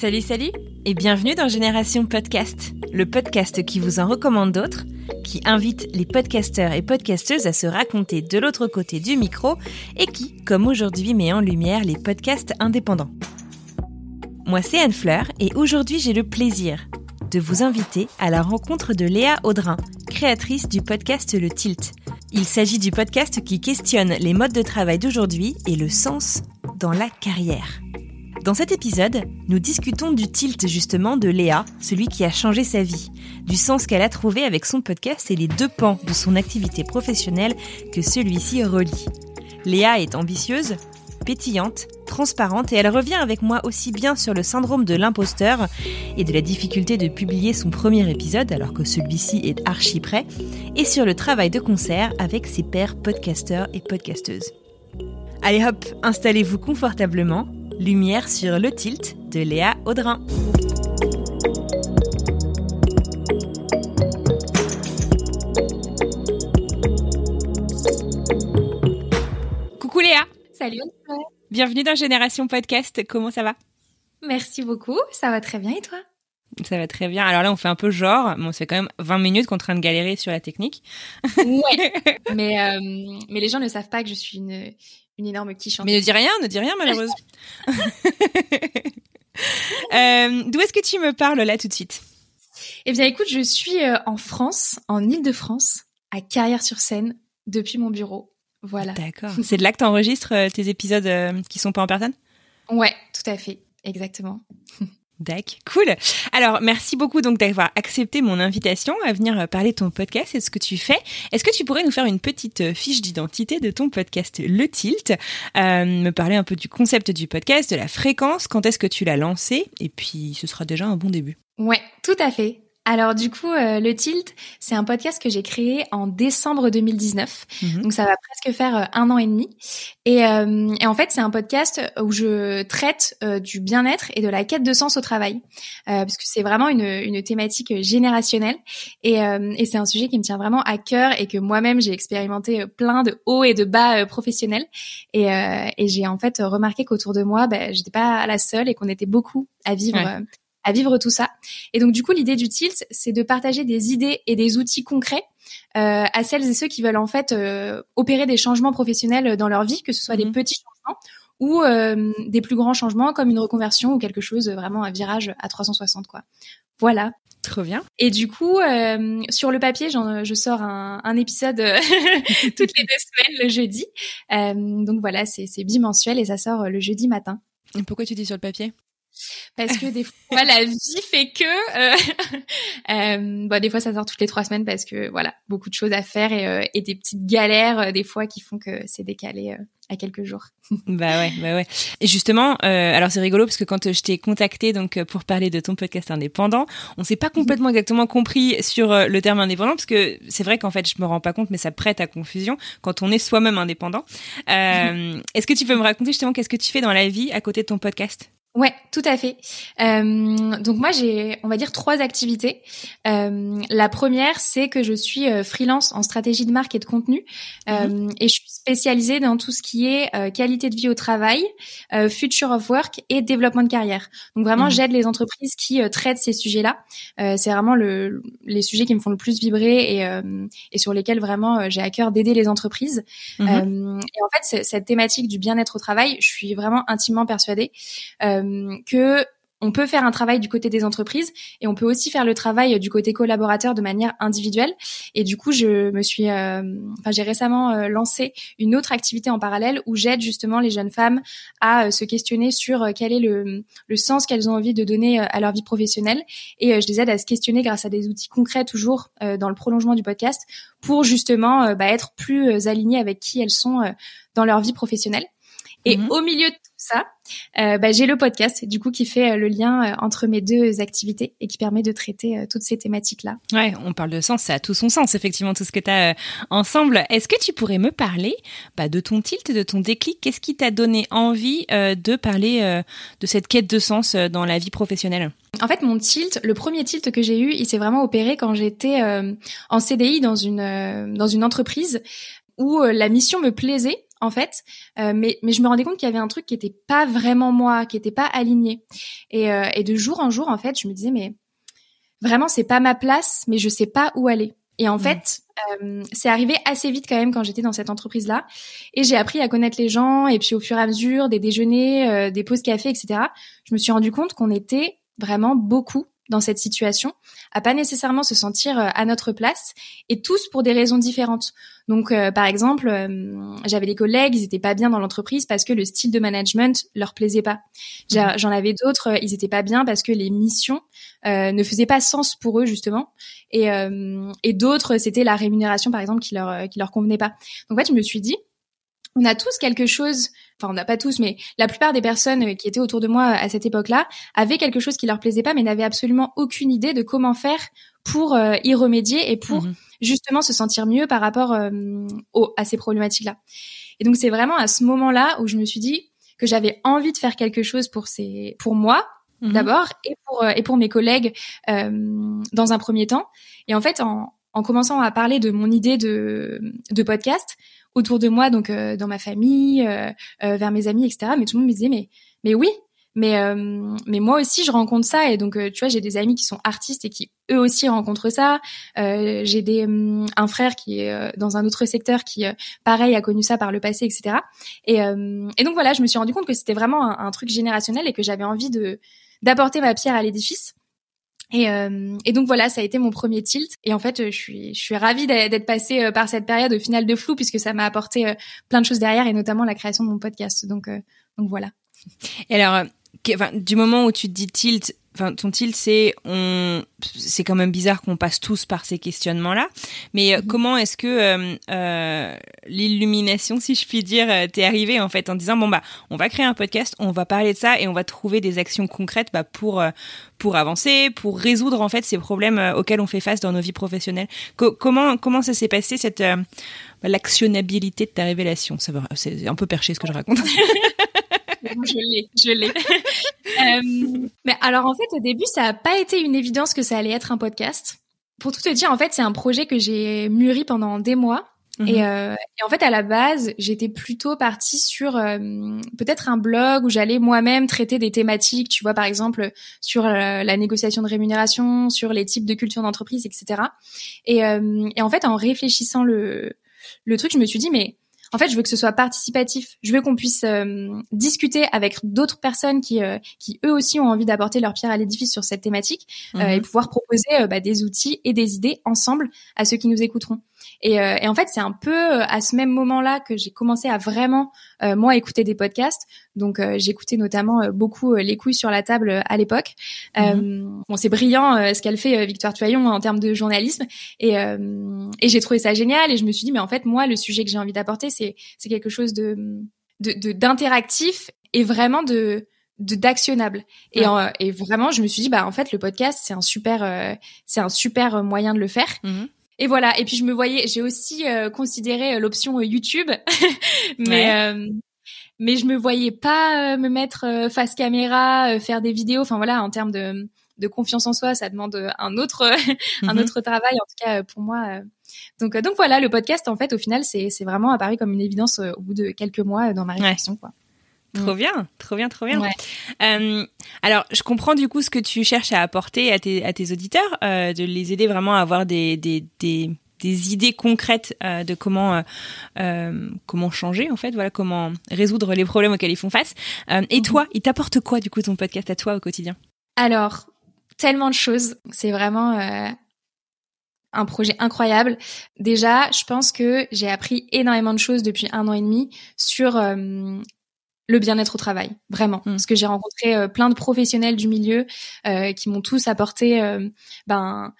Salut, salut et bienvenue dans Génération Podcast, le podcast qui vous en recommande d'autres, qui invite les podcasteurs et podcasteuses à se raconter de l'autre côté du micro et qui, comme aujourd'hui, met en lumière les podcasts indépendants. Moi, c'est Anne Fleur et aujourd'hui, j'ai le plaisir de vous inviter à la rencontre de Léa Audrin, créatrice du podcast Le Tilt. Il s'agit du podcast qui questionne les modes de travail d'aujourd'hui et le sens dans la carrière. Dans cet épisode, nous discutons du tilt justement de Léa, celui qui a changé sa vie, du sens qu'elle a trouvé avec son podcast et les deux pans de son activité professionnelle que celui-ci relie. Léa est ambitieuse, pétillante, transparente et elle revient avec moi aussi bien sur le syndrome de l'imposteur et de la difficulté de publier son premier épisode alors que celui-ci est archi prêt et sur le travail de concert avec ses pairs podcasteurs et podcasteuses. Allez hop, installez-vous confortablement Lumière sur le tilt de Léa Audrin. Coucou Léa. Salut. Bienvenue dans Génération Podcast. Comment ça va? Merci beaucoup. Ça va très bien et toi? Ça va très bien. Alors là, on fait un peu genre, bon, c'est quand même 20 minutes qu'on est en train de galérer sur la technique. Ouais. mais, euh, mais les gens ne savent pas que je suis une, une énorme quiche. Mais ne dis rien, ne dis rien, malheureuse. euh, D'où est-ce que tu me parles là tout de suite? Eh bien, écoute, je suis euh, en France, en Île-de-France, à Carrière-sur-Seine, depuis mon bureau. Voilà. D'accord. C'est de là que tu enregistres euh, tes épisodes qui sont pas en personne? Ouais, tout à fait. Exactement. D'accord, cool. Alors, merci beaucoup donc d'avoir accepté mon invitation à venir euh, parler de ton podcast et de ce que tu fais. Est-ce que tu pourrais nous faire une petite euh, fiche d'identité de ton podcast Le Tilt, euh, me parler un peu du concept du podcast, de la fréquence, quand est-ce que tu l'as lancé, et puis ce sera déjà un bon début. Ouais, tout à fait. Alors du coup, euh, le Tilt, c'est un podcast que j'ai créé en décembre 2019. Mhm. Donc ça va presque faire euh, un an et demi. Et, euh, et en fait, c'est un podcast où je traite euh, du bien-être et de la quête de sens au travail, euh, parce que c'est vraiment une, une thématique générationnelle. Et, euh, et c'est un sujet qui me tient vraiment à cœur et que moi-même j'ai expérimenté plein de hauts et de bas professionnels. Et, euh, et j'ai en fait remarqué qu'autour de moi, ben, j'étais pas la seule et qu'on était beaucoup à vivre. Ouais. À vivre tout ça. Et donc du coup, l'idée du Tilt, c'est de partager des idées et des outils concrets euh, à celles et ceux qui veulent en fait euh, opérer des changements professionnels dans leur vie, que ce soit Mhm. des petits changements ou euh, des plus grands changements comme une reconversion ou quelque chose vraiment un virage à 360 quoi. Voilà. Trop bien. Et du coup, euh, sur le papier, je sors un, un épisode toutes les deux semaines le jeudi. Euh, donc voilà, c'est c'est bimensuel et ça sort le jeudi matin. Et pourquoi tu dis sur le papier? Parce que des fois, la vie fait que, euh, euh, bah, des fois, ça sort toutes les trois semaines parce que voilà, beaucoup de choses à faire et, euh, et des petites galères euh, des fois qui font que c'est décalé euh, à quelques jours. Bah ouais, bah ouais. Et justement, euh, alors c'est rigolo parce que quand je t'ai contacté donc pour parler de ton podcast indépendant, on s'est pas complètement exactement compris sur le terme indépendant parce que c'est vrai qu'en fait je me rends pas compte, mais ça prête à confusion quand on est soi-même indépendant. Euh, Est-ce que tu peux me raconter justement qu'est-ce que tu fais dans la vie à côté de ton podcast? Ouais, tout à fait. Euh, donc moi j'ai, on va dire trois activités. Euh, la première, c'est que je suis euh, freelance en stratégie de marque et de contenu, euh, et je suis spécialisée dans tout ce qui est euh, qualité de vie au travail, euh, future of work et développement de carrière. Donc vraiment, Mhm. j'aide les entreprises qui euh, traitent ces sujets-là. C'est vraiment le, les sujets qui me font le plus vibrer et, et sur lesquels vraiment j'ai à cœur d'aider les entreprises. Mhm. Et en fait, cette thématique du bien-être au travail, je suis vraiment intimement persuadée que on peut faire un travail du côté des entreprises et on peut aussi faire le travail du côté collaborateur de manière individuelle. Et du coup, je me suis, euh, enfin, j'ai récemment euh, lancé une autre activité en parallèle où j'aide justement les jeunes femmes à euh, se questionner sur quel est le, le sens qu'elles ont envie de donner à leur vie professionnelle. Et je les aide à se questionner grâce à des outils concrets toujours dans le prolongement du podcast pour justement bah, être plus alignées avec qui elles sont dans leur vie professionnelle. Et mhm. au milieu de tout ça, euh, bah, j'ai le podcast du coup qui fait euh, le lien euh, entre mes deux activités et qui permet de traiter toutes ces thématiques-là. Ouais, on parle de sens, ça a tout son sens effectivement tout ce que tu as ensemble. Est-ce que tu pourrais me parler bah, de ton tilt, de ton déclic? Qu'est-ce qui t'a donné envie de parler de cette quête de sens dans la vie professionnelle? En fait, mon tilt, le premier tilt que j'ai eu, il s'est vraiment opéré quand j'étais en CDI dans une dans une entreprise où la mission me plaisait en fait, euh, mais mais je me rendais compte qu'il y avait un truc qui était pas vraiment moi, qui était pas aligné. Et, euh, et de jour en jour, en fait, je me disais mais vraiment c'est pas ma place, mais je sais pas où aller. Et en fait, euh, c'est arrivé assez vite quand même quand j'étais dans cette entreprise-là. Et j'ai appris à connaître les gens. Et puis au fur et à mesure, des déjeuners, des pauses café, etc., je me suis rendu compte qu'on était vraiment beaucoup dans cette situation, à pas nécessairement se sentir euh, à notre place, et tous pour des raisons différentes. Donc, euh, par exemple, euh, j'avais des collègues, ils étaient pas bien dans l'entreprise parce que le style de management leur plaisait pas. Mhm. J'en avais d'autres, ils étaient pas bien parce que les missions ne faisaient pas sens pour eux justement, et, et d'autres, c'était la rémunération par exemple qui leur qui leur convenait pas. Donc, en fait, je me suis dit, on a tous quelque chose enfin on n'a pas tous, mais la plupart des personnes euh, qui étaient autour de moi à cette époque-là avaient quelque chose qui leur plaisait pas, mais n'avaient absolument aucune idée de comment faire pour euh, y remédier et pour mhm. justement se sentir mieux par rapport euh, à ces problématiques-là. Et donc c'est vraiment à ce moment-là où je me suis dit que j'avais envie de faire quelque chose pour ces, pour moi mhm. d'abord et pour et pour mes collègues dans un premier temps. Et en fait, en, en commençant à parler de mon idée de, de podcast, autour de moi, donc euh, dans ma famille, euh, euh, vers mes amis, etc. Mais tout le monde me disait mais mais oui, mais mais moi aussi je rencontre ça et donc tu vois j'ai des amis qui sont artistes et qui eux aussi rencontrent ça. j'ai des un frère qui est dans un autre secteur qui pareil a connu ça par le passé, etc. Et et donc voilà je me suis rendu compte que c'était vraiment un, un truc générationnel et que j'avais envie de d'apporter ma pierre à l'édifice. Et, euh, et, donc voilà, ça a été mon premier tilt. Et en fait, je suis, je suis ravie d'être passée euh, par cette période au final de flou puisque ça m'a apporté euh, plein de choses derrière et notamment la création de mon podcast. Donc, donc voilà. Et alors, du moment où tu te dis tilt, enfin ton tilt c'est on c'est quand même bizarre qu'on passe tous par ces questionnements là mais euh, mhm. comment est-ce que euh, euh, l'illumination si je puis dire t'es arrivé en fait en disant bon bah on va créer un podcast on va parler de ça et on va trouver des actions concrètes bah, pour pour avancer pour résoudre en fait ces problèmes auxquels on fait face dans nos vies professionnelles comment comment ça s'est passé cette l'actionnabilité de ta révélation? Ça c'est un peu perché ce que je raconte je l'ai, je l'ai. Euh, mais alors en fait, au début, ça n'a pas été une évidence que ça allait être un podcast. Pour tout te dire, en fait, c'est un projet que j'ai mûri pendant des mois. Mhm. Euh, et, en fait, à la base, j'étais plutôt partie sur euh, peut-être un blog où j'allais moi-même traiter des thématiques, tu vois, par exemple sur la négociation de rémunération, sur les types de culture d'entreprise, etc. Et, et en fait, en réfléchissant le le truc, je me suis dit mais en fait, je veux que ce soit participatif. Je veux qu'on puisse euh, discuter avec d'autres personnes qui, euh, qui eux aussi ont envie d'apporter leur pierre à l'édifice sur cette thématique euh, et mhm. pouvoir proposer bah, des outils et des idées ensemble à ceux qui nous écouteront. Et, euh, et en fait, c'est un peu euh, à ce même moment-là que j'ai commencé à vraiment euh, moi écouter des podcasts. Donc j'écoutais notamment beaucoup les couilles sur la table à l'époque. Mhm. bon, c'est brillant ce qu'elle fait Victoire Toyon en termes de journalisme et, et j'ai trouvé ça génial et je me suis dit mais en fait moi le sujet que j'ai envie d'apporter c'est c'est quelque chose de d'interactif et vraiment de d'actionnable et, et vraiment je me suis dit bah en fait le podcast c'est un super c'est un super moyen de le faire mhm. Et voilà. Et puis je me voyais, j'ai aussi euh, considéré euh, l'option euh, YouTube, mais mais je me voyais pas me mettre face caméra, faire des vidéos. Enfin voilà, en termes de de confiance en soi, ça demande un autre un mhm. autre travail. En tout cas pour moi. Donc donc voilà, le podcast en fait au final c'est c'est vraiment apparu comme une évidence au bout de quelques mois dans ma réflexion quoi. Trop bien, trop bien, trop bien. Euh, alors, je comprends du coup ce que tu cherches à apporter à tes, à tes auditeurs, euh, de les aider vraiment à avoir des, des, des, des idées concrètes euh, de comment euh, euh, comment changer en fait, voilà comment résoudre les problèmes auxquels ils font face. et mhm. toi, il t'apporte quoi du coup ton podcast à toi au quotidien? Alors, tellement de choses. C'est vraiment euh, un projet incroyable. Déjà, je pense que j'ai appris énormément de choses depuis un an et demi sur euh, le bien-être au travail, vraiment. Mm. Parce que j'ai rencontré euh, plein de professionnels du milieu euh, qui m'ont tous apporté ben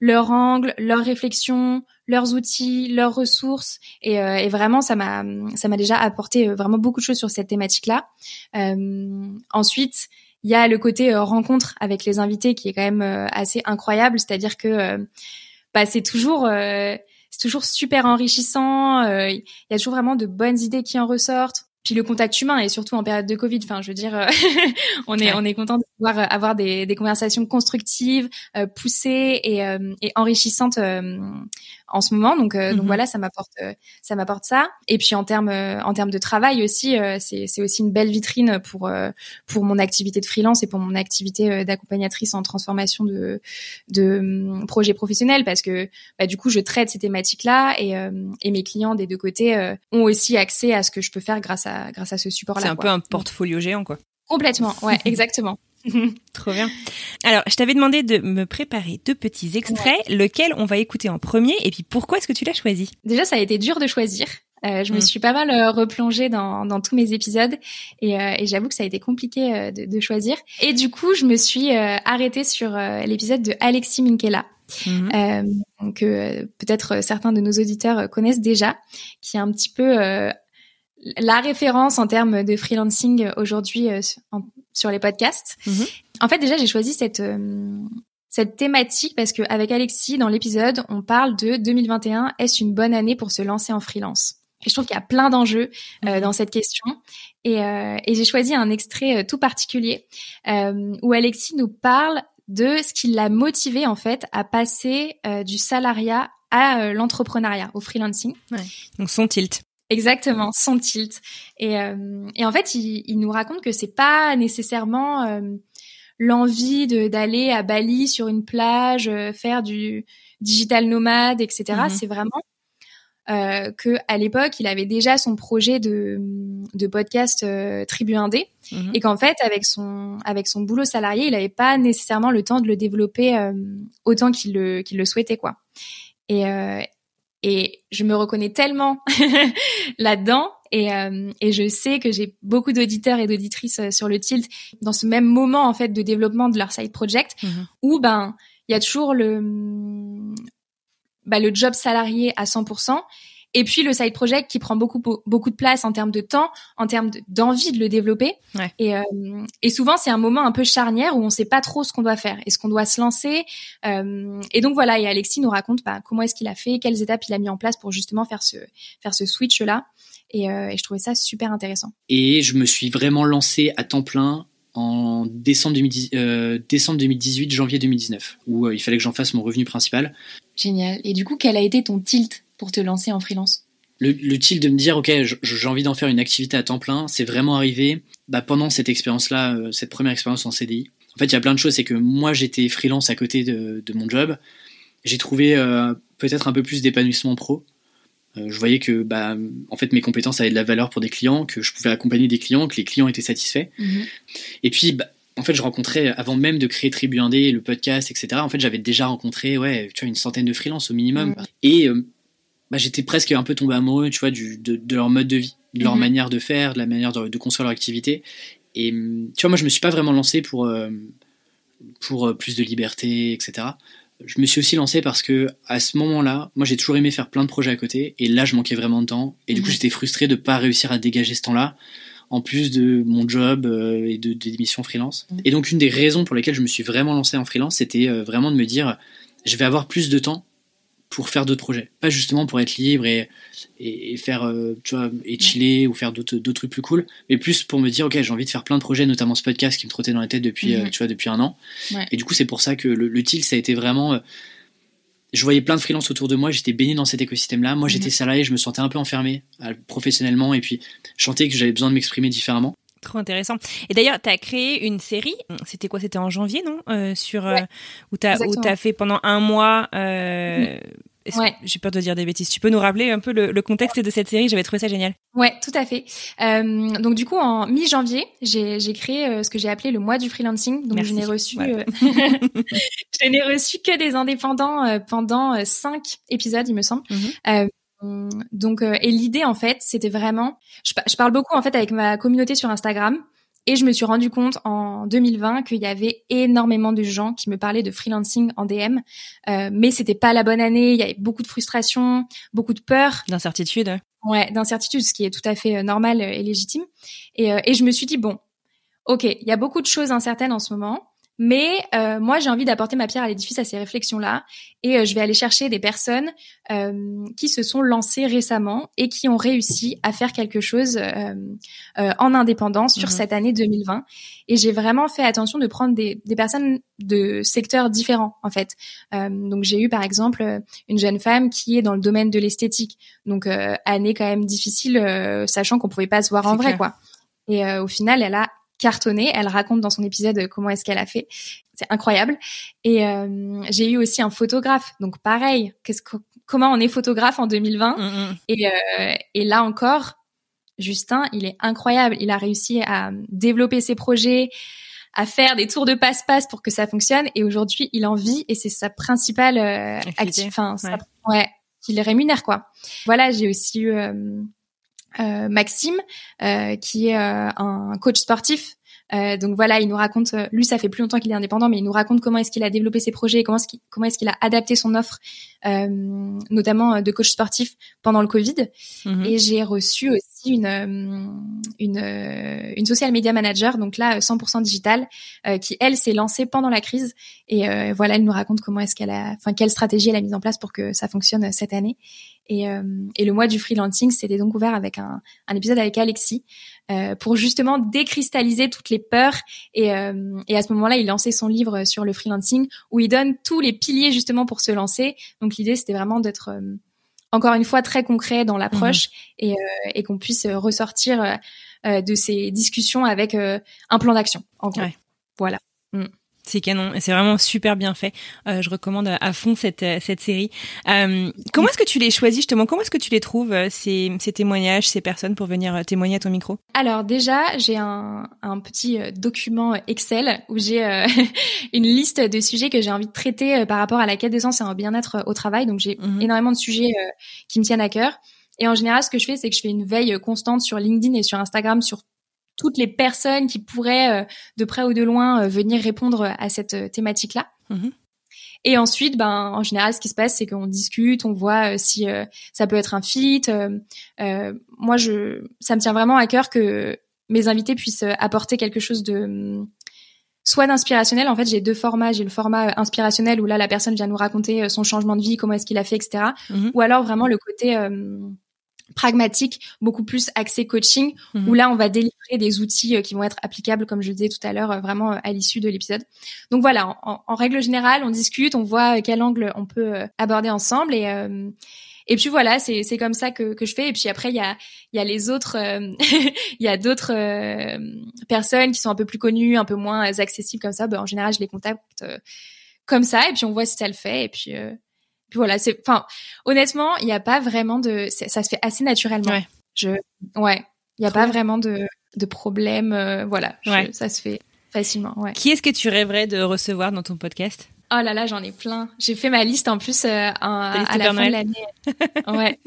leur angle, leurs réflexions, leurs outils, leurs ressources, et, et vraiment ça m'a ça m'a déjà apporté vraiment beaucoup de choses sur cette thématique-là. ensuite, il y a le côté rencontre avec les invités qui est quand même assez incroyable, c'est-à-dire que bah, c'est toujours euh, c'est toujours super enrichissant. Euh, il y a toujours vraiment de bonnes idées qui en ressortent. Puis le contact humain et surtout en période de Covid. Enfin, je veux dire, euh, on est on est content de pouvoir avoir des, des conversations constructives, poussées et, et enrichissantes en ce moment. Donc, euh, donc mhm. voilà, ça m'apporte, euh, ça m'apporte ça. Et puis en termes, euh, en termes de travail aussi, c'est, c'est aussi une belle vitrine pour pour mon activité de freelance et pour mon activité d'accompagnatrice en transformation de de hum, projets professionnels parce que bah, du coup, je traite ces thématiques-là et et mes clients des deux côtés ont aussi accès à ce que je peux faire grâce à grâce à ce support-là. C'est un peu un portfolio géant, quoi. Complètement, ouais, exactement. Trop bien. Alors, je t'avais demandé de me préparer deux petits extraits, lequel on va écouter en premier, et puis pourquoi est-ce que tu l'as choisi? Déjà, ça a été dur de choisir. Euh, je me mm. suis pas mal euh, replongée dans, dans tous mes épisodes et, euh, et j'avoue que ça a été compliqué de, de, choisir. Et du coup, je me suis arrêtée sur l'épisode de Alexis Minkela. Mm-hmm. que peut-être certains de nos auditeurs connaissent déjà, qui est un petit peu la référence en termes de freelancing aujourd'hui sur les podcasts. Mhm. En fait, déjà, j'ai choisi cette euh, cette thématique parce que avec Alexis, dans l'épisode, on parle de 2021. Est-ce une bonne année pour se lancer en freelance? Et je trouve qu'il y a plein d'enjeux euh, mhm. dans cette question. Et, euh, et j'ai choisi un extrait tout particulier où Alexis nous parle de ce qui l'a motivé en fait à passer du salariat à l'entrepreneuriat, au freelancing. Ouais. Donc son tilt. Exactement, son tilt. Et, euh, et en fait, il, il, nous raconte que c'est pas nécessairement euh, l'envie d'aller à Bali sur une plage, euh, faire du digital nomade, etc. Mm-hmm. C'est vraiment euh, que à l'époque, il avait déjà son projet de, de podcast euh, Tribu Indé, mm-hmm. et qu'en fait, avec son avec son boulot salarié, il n'avait pas nécessairement le temps de le développer autant qu'il le qu'il le souhaitait, quoi. Et, et je me reconnais tellement là-dedans. Et, euh, et, je sais que j'ai beaucoup d'auditeurs et d'auditrices euh, sur le tilt dans ce même moment en fait de développement de leur side project mhm. où ben il y a toujours le bah, le job salarié à 100% et puis le side project qui prend beaucoup beaucoup de place en termes de temps, en termes d'envie de, le développer. Et, euh, et souvent c'est un moment un peu charnière où on sait pas trop ce qu'on doit faire, est-ce qu'on doit se lancer. Euh, et donc voilà, et Alexis nous raconte bah, comment est-ce qu'il a fait, quelles étapes il a mis en place pour justement faire ce faire ce switch là. Et, euh, et je trouvais ça super intéressant. Et je me suis vraiment lancé à temps plein en décembre, 2010, euh, décembre 2018, janvier 2019, où euh, il fallait que j'en fasse mon revenu principal. Génial. Et du coup, quel a été ton tilt? Pour te lancer en freelance le, le de me dire, ok, j'ai envie d'en faire une activité à temps plein, c'est vraiment arrivé bah, pendant cette expérience-là, euh, cette première expérience en CDI. En fait, il y a plein de choses, c'est que moi, j'étais freelance à côté de, de mon job. J'ai trouvé euh, peut-être un peu plus d'épanouissement pro. Euh, je voyais que bah, en fait mes compétences avaient de la valeur pour des clients, que je pouvais accompagner des clients, que les clients étaient satisfaits. Mhm. Et puis bah, en fait, je rencontrais avant même de créer Tribu Indé, le podcast, etc. En fait, j'avais déjà rencontré, ouais, tu vois, une centaine de freelances au minimum. Mhm. Et bah, j'étais presque un peu tombé amoureux, tu vois, du, de, de, leur mode de vie, de leur mhm. manière de faire, de la manière de, de, construire leur activité. Et tu vois, moi, je me suis pas vraiment lancé pour, euh, pour euh, plus de liberté, etc. Je me suis aussi lancé parce que à ce moment-là, moi, j'ai toujours aimé faire plein de projets à côté, et là, je manquais vraiment de temps. Et du coup, mhm. j'étais frustré de pas réussir à dégager ce temps-là, en plus de mon job euh, et de, des missions freelance. Mhm. Et donc, une des raisons pour lesquelles je me suis vraiment lancé en freelance, c'était vraiment de me dire, je vais avoir plus de temps pour faire d'autres projets. Pas justement pour être libre et, et, faire, euh, tu vois, et chiller ou faire d'autres trucs plus cool, mais plus pour me dire, ok, j'ai envie de faire plein de projets, notamment ce podcast qui me trottait dans la tête depuis, euh, mhm. tu vois, depuis un an. Et du coup, c'est pour ça que le, le tilt, ça a été vraiment. Euh, je voyais plein de freelances autour de moi, j'étais baigné dans cet écosystème-là. Moi, j'étais mhm. salarié, je me sentais un peu enfermé professionnellement et puis je sentais que j'avais besoin de m'exprimer différemment. Trop intéressant. Et d'ailleurs, tu as créé une série, c'était quoi C'était en janvier, non? Euh, Sur, euh, Où tu as, as, fait pendant un mois euh, J'ai peur de dire des bêtises? Tu peux nous rappeler un peu le, contexte de cette série? J'avais trouvé ça génial. Ouais, tout à fait. Euh, donc du coup, en mi-janvier, j'ai créé euh, ce que j'ai appelé le mois du freelancing. Donc je n'ai reçu, euh, je n'ai reçu que des indépendants euh, pendant cinq épisodes, il me semble. Mhm. donc et l'idée en fait, c'était vraiment, je, je parle beaucoup en fait avec ma communauté sur Instagram. Et je me suis rendu compte en 2020 qu'il y avait énormément de gens qui me parlaient de freelancing en DM, euh, mais c'était pas la bonne année. Il y avait beaucoup de frustration, beaucoup de peur, d'incertitude. Ouais, d'incertitude, ce qui est tout à fait euh, normal et légitime. Et, euh, et je me suis dit bon, ok, il y a beaucoup de choses incertaines en ce moment. Mais euh, moi, j'ai envie d'apporter ma pierre à l'édifice à ces réflexions-là, et euh, je vais aller chercher des personnes euh, qui se sont lancées récemment et qui ont réussi à faire quelque chose en indépendance sur mhm. cette année 2020. Et j'ai vraiment fait attention de prendre des, des, personnes de secteurs différents, en fait. donc j'ai eu par exemple une jeune femme qui est dans le domaine de l'esthétique, donc année quand même difficile, sachant qu'on pouvait pas se voir en vrai, quoi. Et au final, elle a cartonné. Elle raconte dans son épisode comment est-ce qu'elle a fait. C'est incroyable. Et euh, j'ai eu aussi un photographe. Donc pareil, qu'est-ce comment on est photographe en 2020 mm, mm. et, euh, et là encore, Justin, il est incroyable. Il a réussi à développer ses projets, à faire des tours de passe-passe pour que ça fonctionne. Et aujourd'hui, il en vit et c'est sa principale euh, activité. Enfin, ouais. ouais, il rémunère quoi. Voilà, j'ai aussi eu euh, Maxime, euh, qui est euh, un coach sportif. Donc voilà, il nous raconte, lui ça fait plus longtemps qu'il est indépendant, mais il nous raconte comment est-ce qu'il a développé ses projets, comment est-ce qu'il, comment est-ce qu'il a adapté son offre, notamment de coach sportif pendant le Covid. Mhm. Et j'ai reçu aussi une une une social media manager, donc là 100% digital, qui elle s'est lancée pendant la crise. Et voilà, elle nous raconte comment est-ce qu'elle a, enfin quelle stratégie elle a mise en place pour que ça fonctionne cette année. Et, euh, et, le mois du freelancing, c'était donc ouvert avec un, un épisode avec Alexis euh, pour justement décristalliser toutes les peurs. Et, euh, et à ce moment-là, il lançait son livre sur le freelancing où il donne tous les piliers justement pour se lancer. Donc l'idée, c'était vraiment d'être euh, encore une fois très concret dans l'approche mmh. et, euh, et qu'on puisse ressortir de ces discussions avec un plan d'action. En gros. Voilà. Mmh. C'est canon et c'est vraiment super bien fait. Euh, je recommande à fond cette euh, cette série. Euh, comment est-ce que tu les choisis justement? Comment est-ce que tu les trouves euh, ces, ces témoignages, ces personnes pour venir témoigner à ton micro? Alors déjà, j'ai un, un petit document Excel où j'ai une liste de sujets que j'ai envie de traiter par rapport à la quête de sens et un bien-être au travail. Donc j'ai mhm. énormément de sujets qui me tiennent à cœur. Et en général, ce que je fais, c'est que je fais une veille constante sur LinkedIn et sur Instagram sur toutes les personnes qui pourraient euh, de près ou de loin euh, venir répondre à cette euh, thématique-là. Mhm. Et ensuite, ben, en général, ce qui se passe, c'est qu'on discute, on voit si ça peut être un fit. moi, je, ça me tient vraiment à cœur que mes invités puissent apporter quelque chose de soit d'inspirationnel. En fait, j'ai deux formats. J'ai le format inspirationnel où là, la personne vient nous raconter son changement de vie, comment est-ce qu'il a fait, etc. Mhm. Ou alors vraiment le côté pragmatique, beaucoup plus axé coaching, où mhm. là on va délivrer des outils euh, qui vont être applicables, comme je le disais tout à l'heure, euh, vraiment euh, à l'issue de l'épisode. Donc voilà, en, règle générale, on discute, on voit quel angle on peut aborder ensemble et et puis voilà, c'est c'est comme ça que que je fais. Et puis après il y a il y a les autres, il y a d'autres personnes qui sont un peu plus connues, un peu moins accessibles comme ça. Ben, en général, je les contacte comme ça et puis on voit si ça le fait et puis puis voilà, c'est, enfin, honnêtement, il n'y a pas vraiment de, ça se fait assez naturellement. Ouais. Je, ouais, il n'y a pas vraiment de, de problème. Euh, voilà, ça se fait facilement. Ouais. Qui est-ce que tu rêverais de recevoir dans ton podcast? Oh là là, j'en ai plein. J'ai fait ma liste en plus euh, à la fin de l'année. ouais.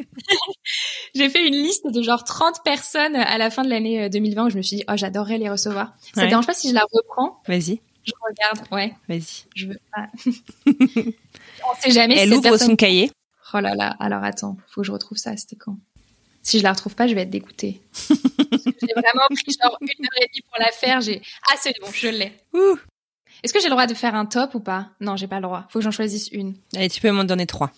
J'ai fait une liste de genre 30 personnes à la fin de l'année 2020 euh, où je me suis dit, oh, j'adorerais les recevoir. Ça te dérange pas si je la reprends? Vas-y. Je regarde, ouais. Vas-y. Je veux pas. On sait jamais. Elle ouvre son cahier. Oh là là. Alors attends, faut que je retrouve ça. C'était quand? Si je la retrouve pas, je vais être dégoûtée. j'ai vraiment pris genre une heure et demie pour la faire. J'ai ah c'est bon, je l'ai. Est-ce que j'ai le droit de faire un top ou pas? Non, j'ai pas le droit. Faut que j'en choisisse une. Allez, tu peux m'en donner trois.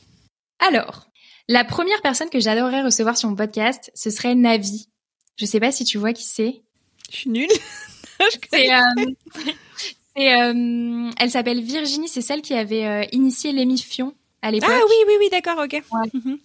Alors, la première personne que j'adorerais recevoir sur mon podcast, ce serait Navi. Je sais pas si tu vois qui c'est. Je suis nulle. c'est euh, c'est, euh, elle s'appelle Virginie, c'est celle qui avait euh, initié l'émission à l'époque. Ah oui, oui, oui, d'accord, ok. Mhm.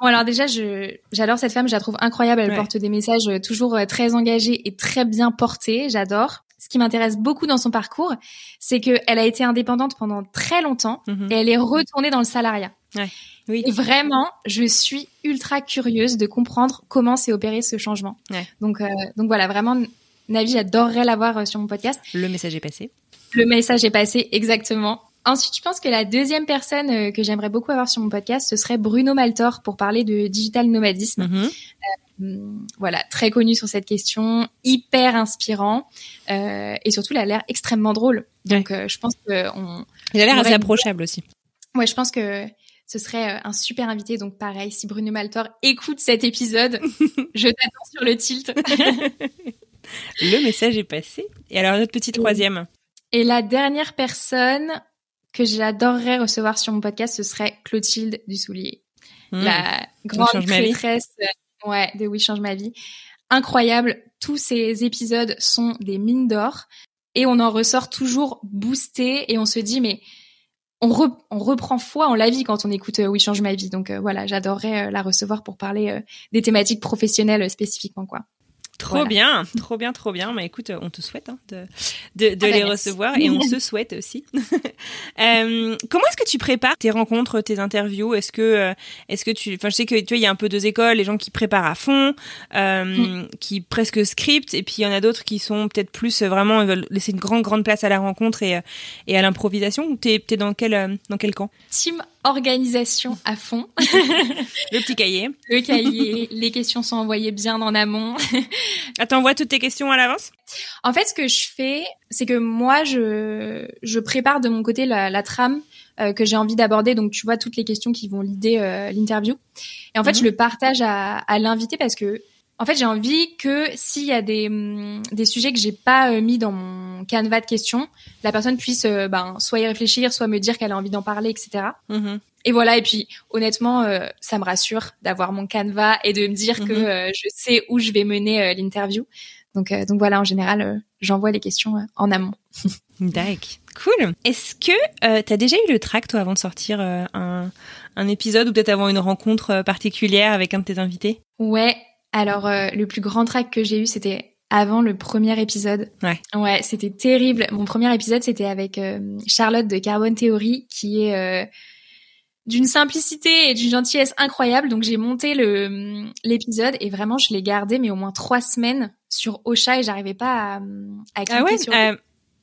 Bon, alors déjà, je j'adore cette femme, je la trouve incroyable. Elle porte des messages euh, toujours très engagés et très bien portés. J'adore. Ce qui m'intéresse beaucoup dans son parcours, c'est qu'elle a été indépendante pendant très longtemps mhm. et elle est retournée dans le salariat. Ouais. Oui. Et vraiment, je suis ultra curieuse de comprendre comment s'est opéré ce changement. Ouais. Donc, euh, donc voilà, vraiment, Navi, j'adorerais l'avoir euh, sur mon podcast. Le message est passé. Le message est passé exactement. Ensuite, je pense que la deuxième personne euh, que j'aimerais beaucoup avoir sur mon podcast, ce serait Bruno Maltor pour parler de digital nomadisme. Mhm. Hum, Voilà, très connu sur cette question, hyper inspirant euh, et surtout, il a l'air extrêmement drôle. Donc, euh, je pense que on, Il a l'air assez approchable aussi. ouais, je pense que ce serait euh, un super invité. Donc, pareil, si Bruno Maltor écoute cet épisode, je t'attends sur le tilt. Le message est passé. Et alors notre petit troisième. Et la dernière personne que j'adorerais recevoir sur mon podcast, ce serait Clotilde Dussoulier. Mhm. la grande prêtresse euh, ouais, de Oui Change ma vie. Incroyable. Tous ces épisodes sont des mines d'or et on en ressort toujours boosté et on se dit mais on, re- on reprend foi en la vie quand on écoute euh, Oui Change ma vie. Donc euh, voilà, j'adorerais euh, la recevoir pour parler des thématiques professionnelles spécifiquement quoi. Trop Voilà. bien, trop bien, trop bien. Mais écoute, on te souhaite hein, de, de, de Ah bah, les recevoir et on se souhaite aussi. Euh, comment est-ce que tu prépares tes rencontres, tes interviews? Est-ce que, euh, est-ce que tu, enfin, je sais que tu vois, il y a un peu deux écoles, les gens qui préparent à fond, euh, Mm. qui presque script, et puis il y en a d'autres qui sont peut-être plus euh, vraiment ils veulent laisser une grande grande place à la rencontre et, euh, et à l'improvisation. Ou T'es, t'es dans quel, euh, dans quel camp? Team organisation à fond. Le petit cahier. Le cahier, les questions sont envoyées bien en amont. Ah, t'envoies toutes tes questions à l'avance? En fait, ce que je fais, c'est que moi, je, je prépare de mon côté la, la trame euh, que j'ai envie d'aborder. Donc, tu vois, toutes les questions qui vont l'idée l'interview. Et en fait, Mhm. je le partage à, à l'invité parce que, en fait, j'ai envie que s'il y a des, hum, des sujets que j'ai pas euh, mis dans mon canevas de questions, la personne puisse euh, ben, soit y réfléchir, soit me dire qu'elle a envie d'en parler, etc. Mhm. Et voilà, et puis honnêtement, euh, ça me rassure d'avoir mon canevas et de me dire que Mhm. euh, je sais où je vais mener l'interview. Donc, donc voilà, en général, j'envoie les questions en amont. D'accord, cool. Est-ce que euh, t'as déjà eu le track toi avant de sortir euh, un, un épisode ou peut-être avant une rencontre euh, particulière avec un de tes invités? Ouais, alors euh, le plus grand track que j'ai eu, c'était avant le premier épisode. Ouais. Ouais, c'était terrible. Mon premier épisode, c'était avec euh, Charlotte de Carbone Theory, qui est euh, d'une simplicité et d'une gentillesse incroyable. Donc j'ai monté le l'épisode et vraiment je l'ai gardé, mais au moins trois semaines sur Ocha et j'arrivais pas à, à cliquer sur. euh,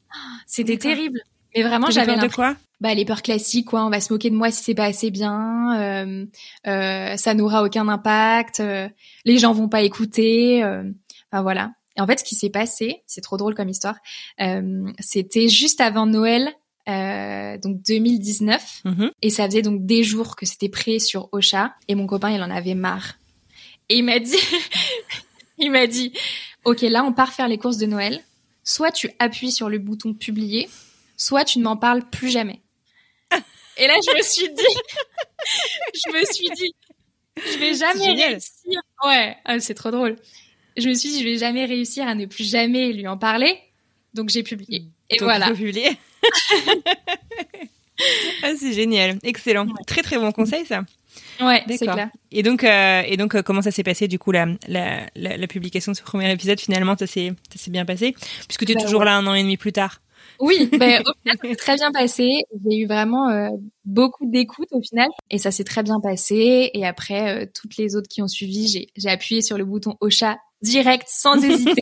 C'était terrible. Mais vraiment, j'avais peur de quoi? Bah, les peurs classiques, quoi. On va se moquer de moi si c'est pas assez bien. Euh, euh, ça n'aura aucun impact. euh, les gens vont pas écouter. enfin voilà. Et en fait, ce qui s'est passé, c'est trop drôle comme histoire. C'était juste avant Noël, donc 2019, Mhm. et ça faisait donc des jours que c'était prêt sur Ocha. Et mon copain, il en avait marre. Et il m'a dit, il m'a dit, ok, là, on part faire les courses de Noël. Soit tu appuies sur le bouton publier, soit tu ne m'en parles plus jamais. Et là, je me suis dit, je me suis dit, je vais jamais réussir. Ouais, ah, c'est trop drôle. Je me suis dit, je vais jamais réussir à ne plus jamais lui en parler. Donc j'ai publié. Et Donc, voilà. publier. ah, c'est génial, excellent, très très bon conseil ça. Ouais, D'accord. clair. Et donc, euh, et donc, euh, comment ça s'est passé du coup la, la, la, la publication de ce premier épisode Finalement, ça s'est ça s'est bien passé? Puisque tu es Bah toujours ouais. là un an et demi plus tard. Oui, ben, au final, ça s'est très bien passé. J'ai eu vraiment euh, beaucoup d'écoute au final et ça s'est très bien passé. Et après, euh, toutes les autres qui ont suivi, j'ai, appuyé sur le bouton Ocha direct sans hésiter.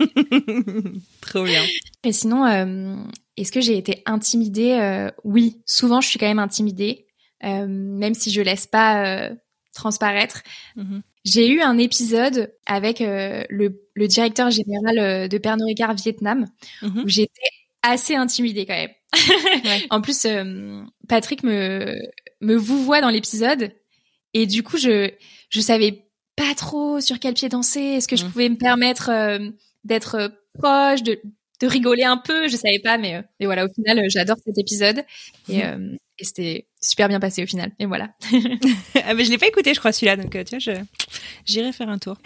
Trop bien. Et sinon, euh, est-ce que j'ai été intimidée? Oui, souvent je suis quand même intimidée, même si je laisse pas transparaître. Mhm. J'ai eu un épisode avec le, le directeur général de Pernod Ricard Vietnam Mhm. où j'étais assez intimidée quand même. Ouais. En plus, euh, Patrick me me vouvoie dans l'épisode et du coup, je je savais pas trop sur quel pied danser. Est-ce que je Mhm. pouvais me permettre euh, d'être euh, proche, de de rigoler un peu? Je savais pas, mais mais voilà. Au final, j'adore cet épisode et, euh, et c'était super bien passé au final. Et voilà. ah, mais je l'ai pas écouté, je crois celui-là, donc euh, tu vois, je j'irai faire un tour.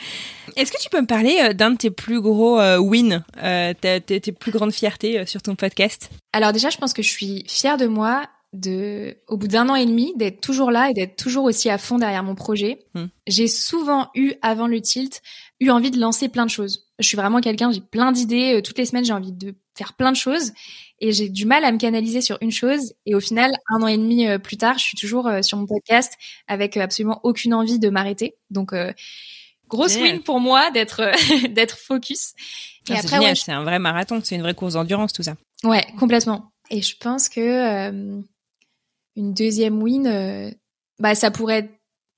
Est-ce que tu peux me parler euh, d'un de tes plus gros euh, wins, euh, tes, tes plus grandes fiertés euh, sur ton podcast? Alors déjà, je pense que je suis fière de moi de, au bout d'un an et demi, d'être toujours là et d'être toujours aussi à fond derrière mon projet. Hmm. J'ai souvent eu, avant le tilt, eu envie de lancer plein de choses. Je suis vraiment quelqu'un, j'ai plein d'idées. euh, Toutes les semaines, j'ai envie de faire plein de choses. Et j'ai du mal à me canaliser sur une chose. Et au final, un an et demi euh, plus tard, je suis toujours euh, sur mon podcast avec absolument aucune envie de m'arrêter. Donc, euh, grosse win pour moi d'être d'être focus. Ah, c'est ouais, un vrai marathon, c'est une vraie course d'endurance tout ça. Ouais, complètement. Et je pense que euh, une deuxième win, euh, bah ça pourrait être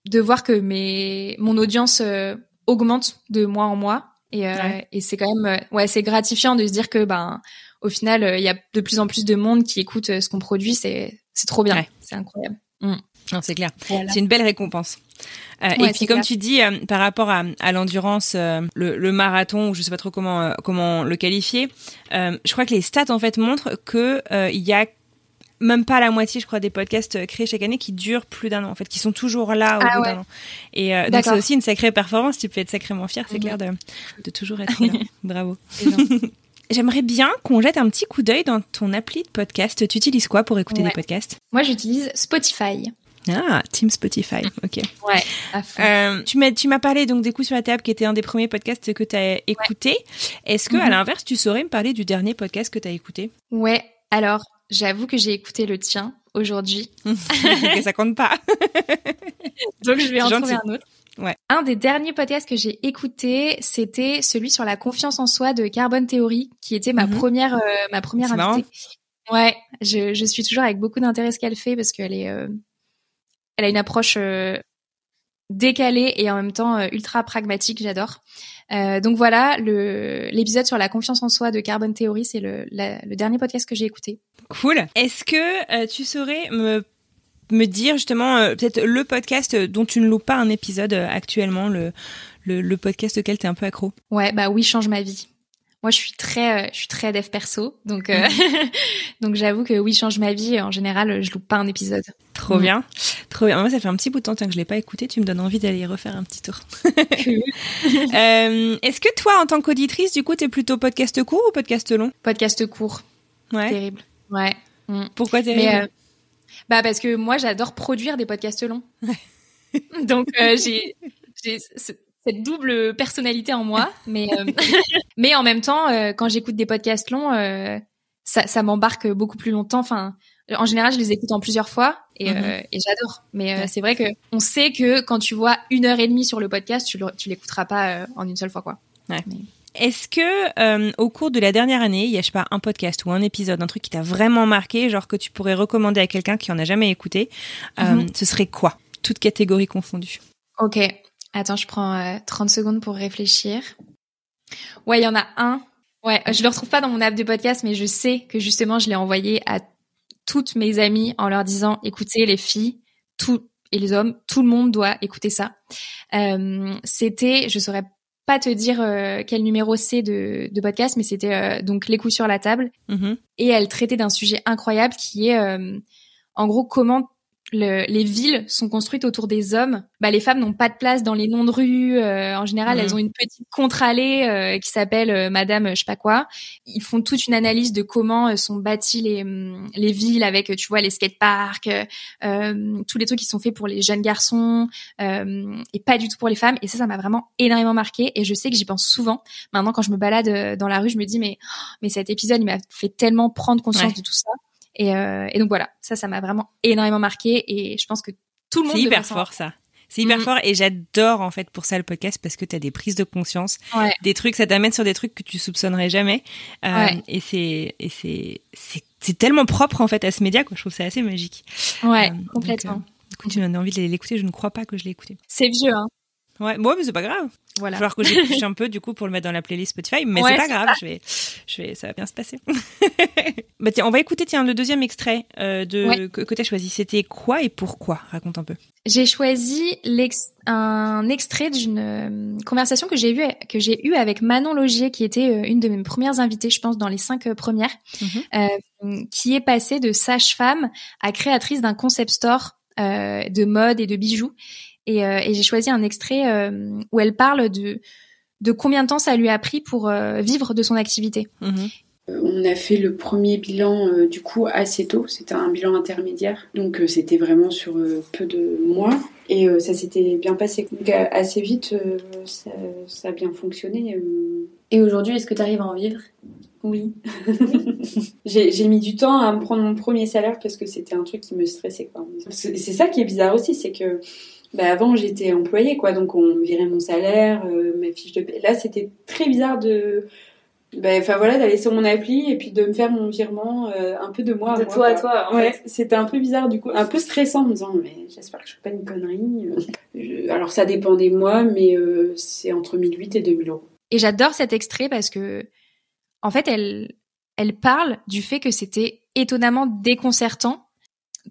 de voir que mes mon audience euh, augmente de mois en mois. Et, euh, Ouais. et c'est quand même ouais c'est gratifiant de se dire que ben au final il y a de plus en plus de monde qui écoute ce qu'on produit. C'est c'est trop bien. Ouais. C'est incroyable. Non, c'est clair. Voilà. C'est une belle récompense. Euh, Ouais, et puis comme clair. tu dis, euh, par rapport à, à l'endurance, euh, le, le marathon, je sais pas trop comment comment le qualifier, je crois que les stats en fait montrent que il y a même pas la moitié, je crois, des podcasts euh, créés chaque année qui durent plus d'un an, en fait, qui sont toujours là au Ah bout ouais. d'un an. Et euh, donc c'est aussi une sacrée performance. Tu peux être sacrément fier, c'est Mhm. clair de, de toujours être là. Bravo. J'aimerais bien qu'on jette un petit coup d'œil dans ton appli de podcast. Tu utilises quoi pour écouter Ouais. des podcasts? Moi j'utilise Spotify. Ah, Team Spotify. Ok. Ouais. À fond. Euh, tu m'as tu m'as parlé donc des coups sur la table qui était un des premiers podcasts que tu as écouté. Est-ce que à Mhm. l'inverse, tu saurais me parler du dernier podcast que tu as écouté? Ouais. Alors j'avoue que j'ai écouté le tien aujourd'hui. Ok, ça compte pas. Donc je vais en C'est trouver gentil. un autre. Ouais. Un des derniers podcasts que j'ai écouté, c'était celui sur la confiance en soi de Carbon Theory, qui était ma Mhm. première euh, ma première invitée. Ouais, je, je suis toujours avec beaucoup d'intérêt ce qu'elle fait parce qu'elle est euh, elle a une approche euh, décalée et en même temps euh, ultra pragmatique, j'adore. Euh, donc voilà, l'épisode sur la confiance en soi de Carbon Theory, c'est le, dernier podcast que j'ai écouté. Cool. Est-ce que euh, tu saurais me me dire justement euh, peut-être le podcast dont tu ne loupes pas un épisode actuellement, le le, le podcast auquel tu es un peu accro? Ouais, bah oui, change ma vie. Moi, je suis très, euh, je suis très dev perso, donc euh, donc j'avoue que oui, change ma vie. En général, je loupe pas un épisode. Trop Mhm. bien. Trop bien. Moi, ça fait un petit bout de temps que je l'ai pas écouté. Tu me donnes envie d'aller refaire un petit tour. Euh, Est-ce que toi, en tant qu'auditrice, du coup, t'es plutôt podcast court ou podcast long? Podcast court, Ouais. terrible. Ouais. Mm. Pourquoi Mais euh, bah parce que moi, j'adore produire des podcasts longs. donc j'ai cette double personnalité en moi, mais euh, mais en même temps, euh, quand j'écoute des podcasts longs, euh, ça, ça m'embarque beaucoup plus longtemps. Enfin, en général, je les écoute en plusieurs fois et, Mhm. euh, et j'adore. Mais euh, Ouais. c'est vrai que on sait que quand tu vois une heure et demie sur le podcast, tu l'écouteras pas euh, en une seule fois, quoi. Est-ce que euh, au cours de la dernière année, il y a je sais pas un podcast ou un épisode, un truc qui t'a vraiment marqué, genre que tu pourrais recommander à quelqu'un qui en a jamais écouté, euh, Mhm. ce serait quoi? Toutes catégories confondues. Ok. Attends, je prends euh, 30 secondes pour réfléchir. Ouais, il y en a un. Ouais, je le retrouve pas dans mon app de podcast, mais je sais que justement, je l'ai envoyé à toutes mes amies en leur disant, écoutez les filles, tout et les hommes, tout le monde doit écouter ça. Euh, c'était, je saurais pas te dire euh, quel numéro c'est de, de podcast, mais c'était euh, donc les coups sur la table Mhm. et elle traitait d'un sujet incroyable qui est euh, en gros comment le- les villes sont construites autour des hommes. Bah, les femmes n'ont pas de place dans les noms de rues. euh, en général, elles ont une petite contre-allée euh, qui s'appelle euh, Madame je sais pas quoi. Ils font toute une analyse de comment euh, sont bâties les, hum, les villes avec, tu vois, les skateparks, euh, tous les trucs qui sont faits pour les jeunes garçons euh, et pas du tout pour les femmes. Et ça, ça m'a vraiment énormément marqué. Et je sais que j'y pense souvent. Maintenant, quand je me balade dans la rue, je me dis mais oh, mais cet épisode, il m'a fait tellement prendre conscience Ouais. de tout ça. Et, euh, et donc voilà, ça, ça m'a vraiment énormément marqué et je pense que tout le monde C'est hyper fort ça. C'est hyper Mhm. fort et j'adore en fait pour ça le podcast parce que tu as des prises de conscience, Ouais. des trucs, ça t'amène sur des trucs que tu soupçonnerais jamais. Euh, Ouais. Et c'est et c'est c'est c'est tellement propre en fait à ce média quoi. Je trouve ça assez magique. Ouais, Euh, donc, complètement. euh, Du coup, tu m'as envie de l'écouter. Je ne crois pas que je l'ai écouté. C'est vieux, hein. Ouais, bon, mais c'est pas grave. Il va Voilà. falloir que j'épluche un peu du coup pour le mettre dans la playlist Spotify, mais Ouais, c'est pas grave. Je vais, je vais, ça va bien se passer. bah tiens, on va écouter tiens le deuxième extrait euh, de Ouais. que, que t'as choisi. C'était quoi et pourquoi? Raconte un peu. J'ai choisi l'ex- un extrait d'une euh, conversation que j'ai eue que j'ai eue avec Manon Logier, qui était euh, une de mes premières invitées, je pense, dans les cinq premières, Mhm. qui est passée de sage-femme à créatrice d'un concept store de mode et de bijoux. Et, euh, et j'ai choisi un extrait euh, où elle parle de de combien de temps ça lui a pris pour euh, vivre de son activité. Mhm. On a fait le premier bilan du coup assez tôt, c'était un bilan intermédiaire, donc c'était vraiment sur peu de mois et ça s'était bien passé. Donc assez vite, ça, ça, a bien fonctionné. Et aujourd'hui, est-ce que tu arrives à en vivre? Oui. j'ai mis du temps à me prendre mon premier salaire parce que c'était un truc qui me stressait. C'est ça qui est bizarre aussi, c'est que bah, avant j'étais employée, quoi, donc on virait mon salaire, euh, ma fiche de paie. Là, c'était très bizarre de. Bah, enfin voilà, d'aller sur mon appli et puis de me faire mon virement euh, un peu de moi à de toi à toi. En ouais, c'était un peu bizarre du coup, un peu stressant en me disant mais j'espère que je fais pas une connerie. Alors ça dépend des mois, mais euh, c'est entre 1008 et 2000 euros. Et j'adore cet extrait parce que en fait, elle, elle parle du fait que c'était étonnamment déconcertant.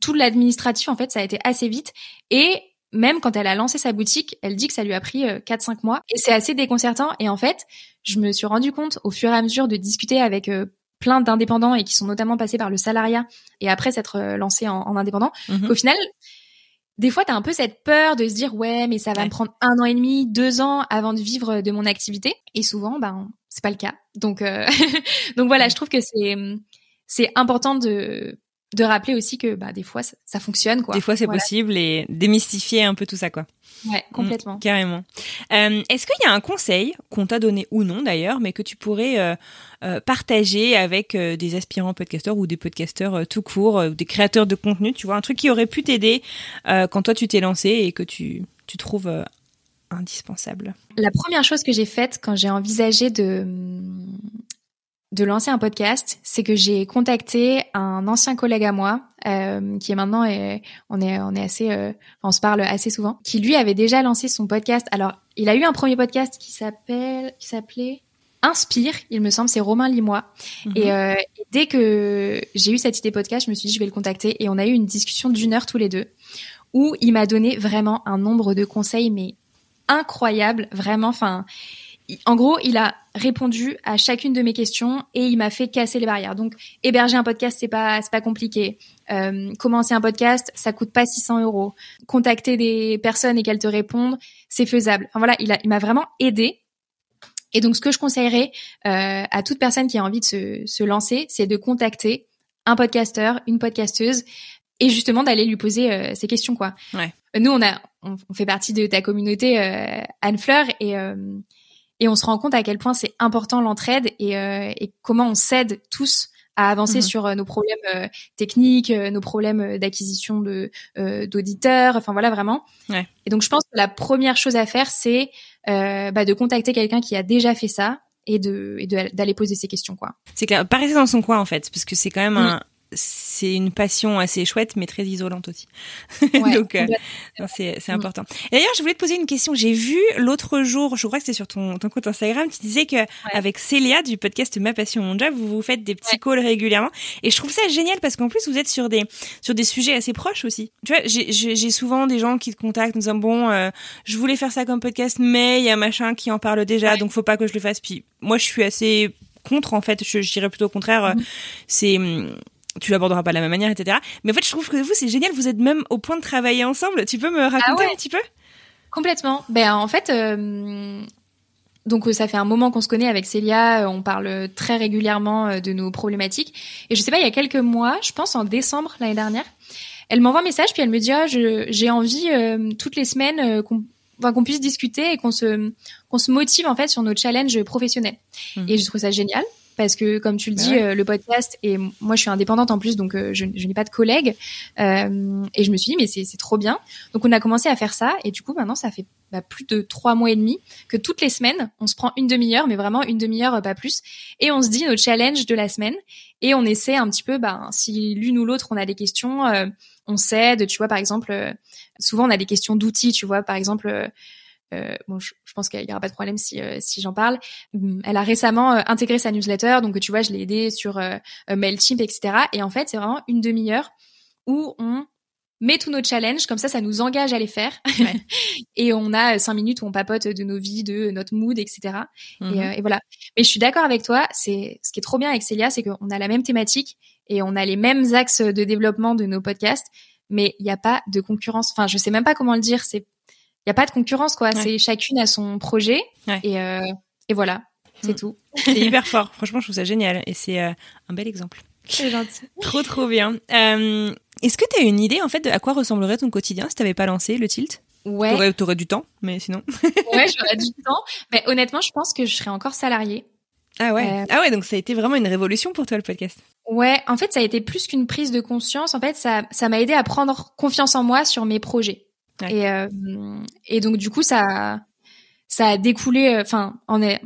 Tout l'administratif, en fait, ça a été assez vite. Et même quand elle a lancé sa boutique, elle dit que ça lui a pris 4-5 euh, mois. Et c'est assez déconcertant. Et en fait, je me suis rendu compte au fur et à mesure de discuter avec euh, plein d'indépendants et qui sont notamment passés par le salariat et après s'être euh, lancés en, indépendant, mhm. qu'au final, des fois, tu as un peu cette peur de se dire ouais, mais ça va me prendre un an et demi, deux ans avant de vivre de mon activité. Et souvent, ben, c'est pas le cas. Donc, euh, donc voilà, je trouve que c'est c'est important de de rappeler aussi que bah des fois ça, fonctionne quoi. Des fois c'est possible et démystifier un peu tout ça quoi. Ouais, complètement. Mm, carrément. Euh, Est-ce qu'il y a un conseil qu'on t'a donné ou non d'ailleurs, mais que tu pourrais euh, euh partager avec des aspirants podcasteurs ou des podcasteurs tout court, ou des créateurs de contenu, tu vois, un truc qui aurait pu t'aider quand toi tu t'es lancé et que tu tu trouves indispensable? La première chose que j'ai faite quand j'ai envisagé de de lancer un podcast, c'est que j'ai contacté un ancien collègue à moi euh, qui est maintenant on est on est assez euh, on se parle assez souvent, qui lui avait déjà lancé son podcast. Alors il a eu un premier podcast qui s'appelle qui s'appelait Inspire, il me semble, c'est Romain Limois. Mhm. Et, euh, et, dès que j'ai eu cette idée podcast, je me suis dit je vais le contacter et on a eu une discussion d'une heure tous les deux où il m'a donné vraiment un nombre de conseils mais incroyable, vraiment. Enfin, en gros, il a répondu à chacune de mes questions et il m'a fait casser les barrières. Donc, héberger un podcast, c'est pas c'est pas compliqué. Euh, commencer un podcast, ça coûte pas 600 euros. Contacter des personnes et qu'elles te répondent, c'est faisable. Enfin voilà, il a il m'a vraiment aidé. Et donc, ce que je conseillerais euh, à toute personne qui a envie de se, se lancer, c'est de contacter un podcasteur, une podcasteuse, et justement d'aller lui poser euh, ces questions quoi. Ouais. Nous, on a on, fait partie de ta communauté euh, Anne Fleur et euh, et on se rend compte à quel point c'est important l'entraide et, euh, et comment on s'aide tous à avancer mhm. sur nos problèmes techniques, nos problèmes d'acquisition de d'auditeurs, enfin voilà vraiment. Ouais. Et donc je pense que la première chose à faire c'est bah, de contacter quelqu'un qui a déjà fait ça et de et d'aller poser ces questions quoi. C'est clair, pas rester dans son coin en fait, parce que c'est quand même un, c'est une passion assez chouette, mais très isolante aussi. Donc, euh, c'est mm. important. D'ailleurs, je voulais te poser une question. J'ai vu l'autre jour, je crois que c'était sur ton, ton compte Instagram, tu disais que avec Célia du podcast Ma passion mon job, vous vous faites des petits calls régulièrement. Et je trouve ça génial parce qu'en plus, vous êtes sur des sur des sujets assez proches aussi. Tu vois, j'ai souvent des gens qui te contactent en disant bon, euh, je voulais faire ça comme podcast, mais il y a machin qui en parle déjà, donc faut pas que je le fasse. Puis moi, je suis assez contre en fait. Je, dirais plutôt au contraire. Mm. C'est hum, tu l'aborderas pas de la même manière, etc. Mais en fait, je trouve que vous, c'est génial, vous êtes même au point de travailler ensemble. Tu peux me raconter ah un petit peu? Complètement. Ben, en fait, euh, donc ça fait un moment qu'on se connaît avec Célia, on parle très régulièrement euh, de nos problématiques. Et je sais pas, il y a quelques mois, je pense en décembre l'année dernière, elle m'envoie un message puis elle me dit ah, j'ai envie euh, toutes les semaines qu'on qu'on puisse discuter et qu'on se qu'on se motive en fait sur nos challenges professionnels. Mmh. Et je trouve ça génial parce que comme tu le bah dis, euh, le podcast et moi je suis indépendante en plus, donc euh, je, n'ai pas de collègues. Euh, et je me suis dit mais c'est trop bien. Donc on a commencé à faire ça. Et du coup maintenant ça fait bah, plus de trois mois et demi que toutes les semaines on se prend une demi-heure, mais vraiment une demi-heure pas plus, et on se dit nos challenges de la semaine. Et on essaie un petit peu, bah, si l'une ou l'autre on a des questions, on s'aide. Tu vois par exemple, souvent on a des questions d'outils, tu vois. Par exemple euh, bon, je, pense qu'il y aura pas de problème si, euh, si j'en parle. Hum, elle a récemment euh, intégré sa newsletter, donc tu vois, je l'ai aidée sur Mailchimp, etc. Et en fait, c'est vraiment une demi-heure où on met tous nos challenges, comme ça, ça nous engage à les faire. et on a cinq minutes où on papote de nos vies, de notre mood, etc. et, mhm. et, voilà. Mais je suis d'accord avec toi. C'est ce qui est trop bien avec Célia, c'est qu'on a la même thématique et on a les mêmes axes de développement de nos podcasts, mais il n'y a pas de concurrence. Enfin, je sais même pas comment le dire. C'est il y a pas de concurrence quoi. C'est chacune à son projet et, euh, et voilà. c'est tout. C'est hyper fort. Franchement, je trouve ça génial et c'est un bel exemple. C'est gentil. Trop, trop bien. Est-ce que tu as une idée en fait de à quoi ressemblerait ton quotidien si tu n'avais pas lancé le tilt? Ouais. T'aurais, aurais du temps, mais sinon. ouais, j'aurais du temps. Mais honnêtement, je pense que je serais encore salariée. Ah ouais. Euh, ah ouais, donc ça a été vraiment une révolution pour toi le podcast. Ouais, en fait, ça a été plus qu'une prise de conscience. En fait, ça, ça m'a aidé à prendre confiance en moi sur mes projets. Et, euh, et donc du coup, ça, ça a découlé. Euh, enfin, on est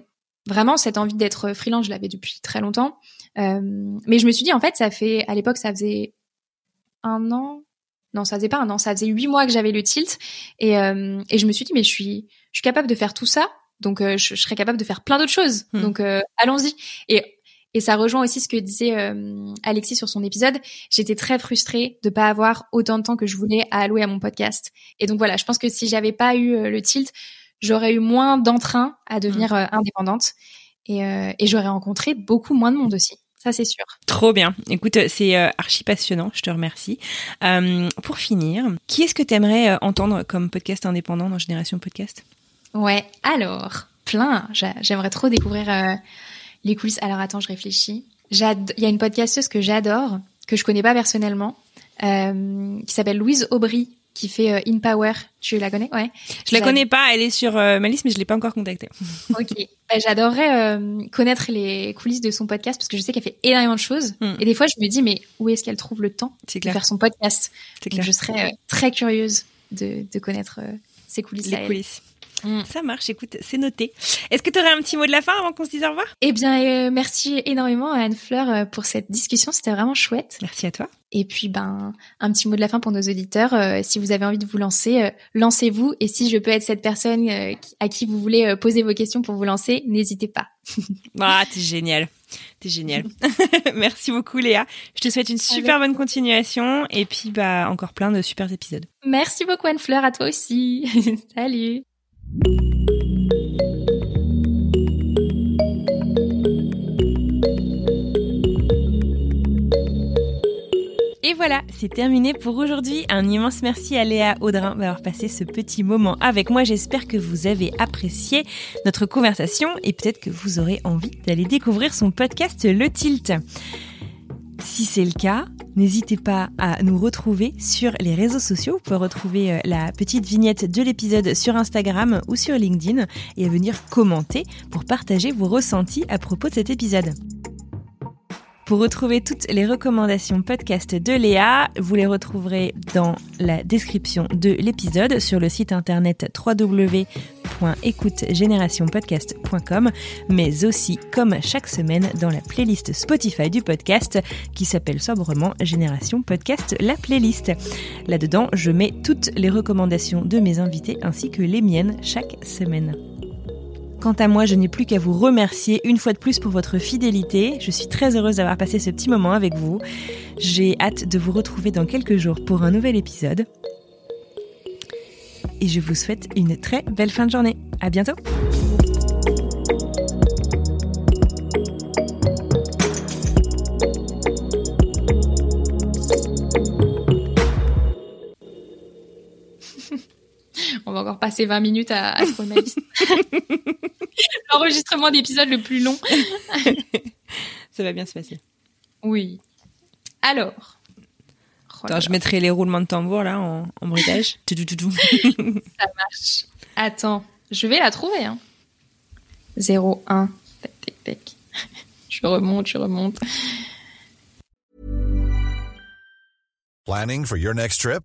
vraiment cette envie d'être freelance. Je l'avais depuis très longtemps. Euh, mais je me suis dit, en fait, ça fait à l'époque, ça faisait un an, non, ça faisait pas un an, ça faisait huit mois que j'avais le tilt. Et, euh, et je me suis dit, mais je suis, je suis capable de faire tout ça. Donc, euh, je, serais capable de faire plein d'autres choses. Hmm. Donc, euh, allons-y. Et, et ça rejoint aussi ce que disait Alexis sur son épisode. J'étais très frustrée de pas avoir autant de temps que je voulais à allouer à mon podcast. Et donc, voilà, je pense que si j'avais pas eu le tilt, j'aurais eu moins d'entrain à devenir hmm. indépendante. Et, et j'aurais rencontré beaucoup moins de monde aussi ça c'est sûr. Trop bien. Écoute, c'est euh, archi passionnant, je te remercie. Euh, pour finir, qui est-ce que tu aimerais euh, entendre comme podcast indépendant dans Génération Podcast? Ouais, alors, plein. J'aimerais trop découvrir les coulisses. Alors attends, je réfléchis. Il y a une podcasteuse que j'adore, que je connais pas personnellement, qui s'appelle Louise Aubry, qui fait euh, In Power. Tu la connais? Ouais. Je la connais pas. Elle est sur euh, ma liste, mais je l'ai pas encore contactée. ok. Bah, j'adorerais euh, connaître les coulisses de son podcast parce que je sais qu'elle fait énormément de choses. Hmm. Et des fois, je me dis, mais où est-ce qu'elle trouve le temps de faire son podcast? Je serais très curieuse de, de connaître ses coulisses. Les coulisses. Mm. Ça marche, écoute, c'est noté. Est-ce que tu aurais un petit mot de la fin avant qu'on se dise au revoir? Eh bien, euh, merci énormément à Anne-Fleur euh, pour cette discussion, c'était vraiment chouette. Merci à toi. Et puis, ben, un petit mot de la fin pour nos auditeurs. Euh, si vous avez envie de vous lancer, lancez-vous. Et si je peux être cette personne à qui vous voulez poser vos questions pour vous lancer, n'hésitez pas. ah, t'es génial. T'es génial. Merci beaucoup Léa. Je te souhaite une super bonne continuation et puis bah encore plein de super épisodes. Merci beaucoup Anne-Fleur, à toi aussi. Salut. Et voilà, c'est terminé pour aujourd'hui. Un immense merci à Léa Audrin d'avoir passé ce petit moment avec moi. J'espère que vous avez apprécié notre conversation et peut-être que vous aurez envie d'aller découvrir son podcast Le Tilt. Si c'est le cas, n'hésitez pas à nous retrouver sur les réseaux sociaux. Vous pouvez retrouver euh, la petite vignette de l'épisode sur Instagram ou sur LinkedIn et à venir commenter pour partager vos ressentis à propos de cet épisode. Pour retrouver toutes les recommandations podcast de Léa, vous les retrouverez dans la description de l'épisode sur le site internet www.écoutegénérationpodcast.com, mais aussi comme chaque semaine dans la playlist Spotify du podcast qui s'appelle sobrement Génération Podcast, la playlist. Là-dedans, je mets toutes les recommandations de mes invités ainsi que les miennes chaque semaine. Quant à moi, je n'ai plus qu'à vous remercier une fois de plus pour votre fidélité. Je suis très heureuse d'avoir passé ce petit moment avec vous. J'ai hâte de vous retrouver dans quelques jours pour un nouvel épisode. Et je vous souhaite une très belle fin de journée. À bientôt! On va encore passer 20 minutes à, à trouver ma liste. L'enregistrement d'épisode le plus long. Ça va bien se passer. Oui. Alors. Oh je mettrai les roulements de tambour là en, en bruitage. Ça marche. Attends, je vais la trouver. Hein. 0, 1, tac, tac, tac. Je remonte, je remonte. Planning for your next trip?